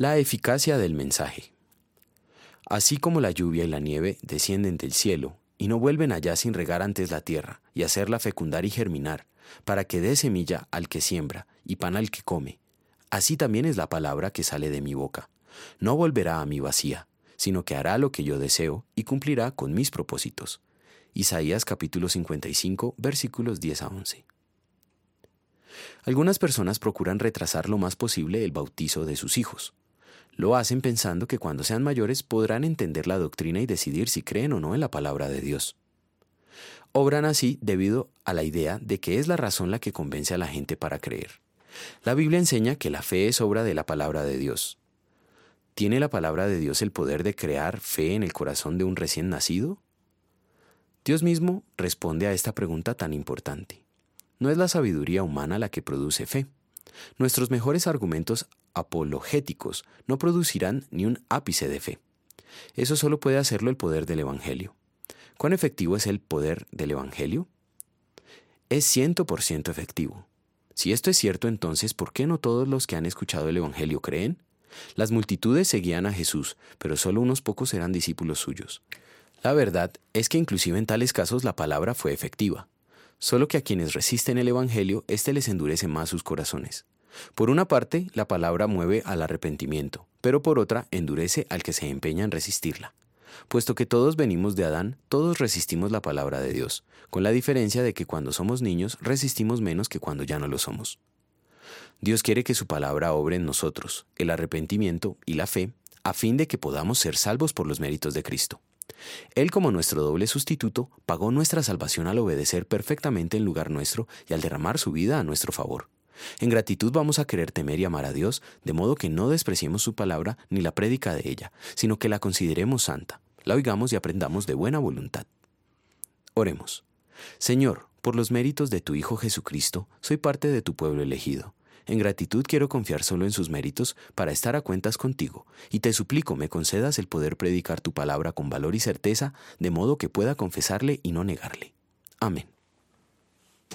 La eficacia del mensaje. Así como la lluvia y la nieve descienden del cielo y no vuelven allá sin regar antes la tierra y hacerla fecundar y germinar, para que dé semilla al que siembra y pan al que come, así también es la palabra que sale de mi boca. No volverá a mi vacía, sino que hará lo que yo deseo y cumplirá con mis propósitos. Isaías capítulo 55 versículos 10 a 11. Algunas personas procuran retrasar lo más posible el bautizo de sus hijos. Lo hacen pensando que cuando sean mayores podrán entender la doctrina y decidir si creen o no en la palabra de Dios. Obran así debido a la idea de que es la razón la que convence a la gente para creer. La Biblia enseña que la fe es obra de la palabra de Dios. ¿Tiene la palabra de Dios el poder de crear fe en el corazón de un recién nacido? Dios mismo responde a esta pregunta tan importante. No es la sabiduría humana la que produce fe. Nuestros mejores argumentos apologéticos no producirán ni un ápice de fe. Eso solo puede hacerlo el poder del Evangelio. ¿Cuán efectivo es el poder del Evangelio? Es ciento por ciento efectivo. Si esto es cierto, entonces, ¿por qué no todos los que han escuchado el Evangelio creen? Las multitudes seguían a Jesús, pero solo unos pocos eran discípulos suyos. La verdad es que inclusive en tales casos la palabra fue efectiva, solo que a quienes resisten el Evangelio, éste les endurece más sus corazones. Por una parte, la palabra mueve al arrepentimiento, pero por otra, endurece al que se empeña en resistirla. Puesto que todos venimos de Adán, todos resistimos la palabra de Dios, con la diferencia de que cuando somos niños resistimos menos que cuando ya no lo somos. Dios quiere que su palabra obre en nosotros, el arrepentimiento y la fe, a fin de que podamos ser salvos por los méritos de Cristo. Él como nuestro doble sustituto pagó nuestra salvación al obedecer perfectamente en lugar nuestro y al derramar su vida a nuestro favor. En gratitud vamos a querer temer y amar a Dios, de modo que no despreciemos su palabra ni la prédica de ella, sino que la consideremos santa, la oigamos y aprendamos de buena voluntad. Oremos. Señor, por los méritos de tu Hijo Jesucristo, soy parte de tu pueblo elegido. En gratitud quiero confiar solo en sus méritos para estar a cuentas contigo, y te suplico me concedas el poder predicar tu palabra con valor y certeza, de modo que pueda confesarle y no negarle. Amén.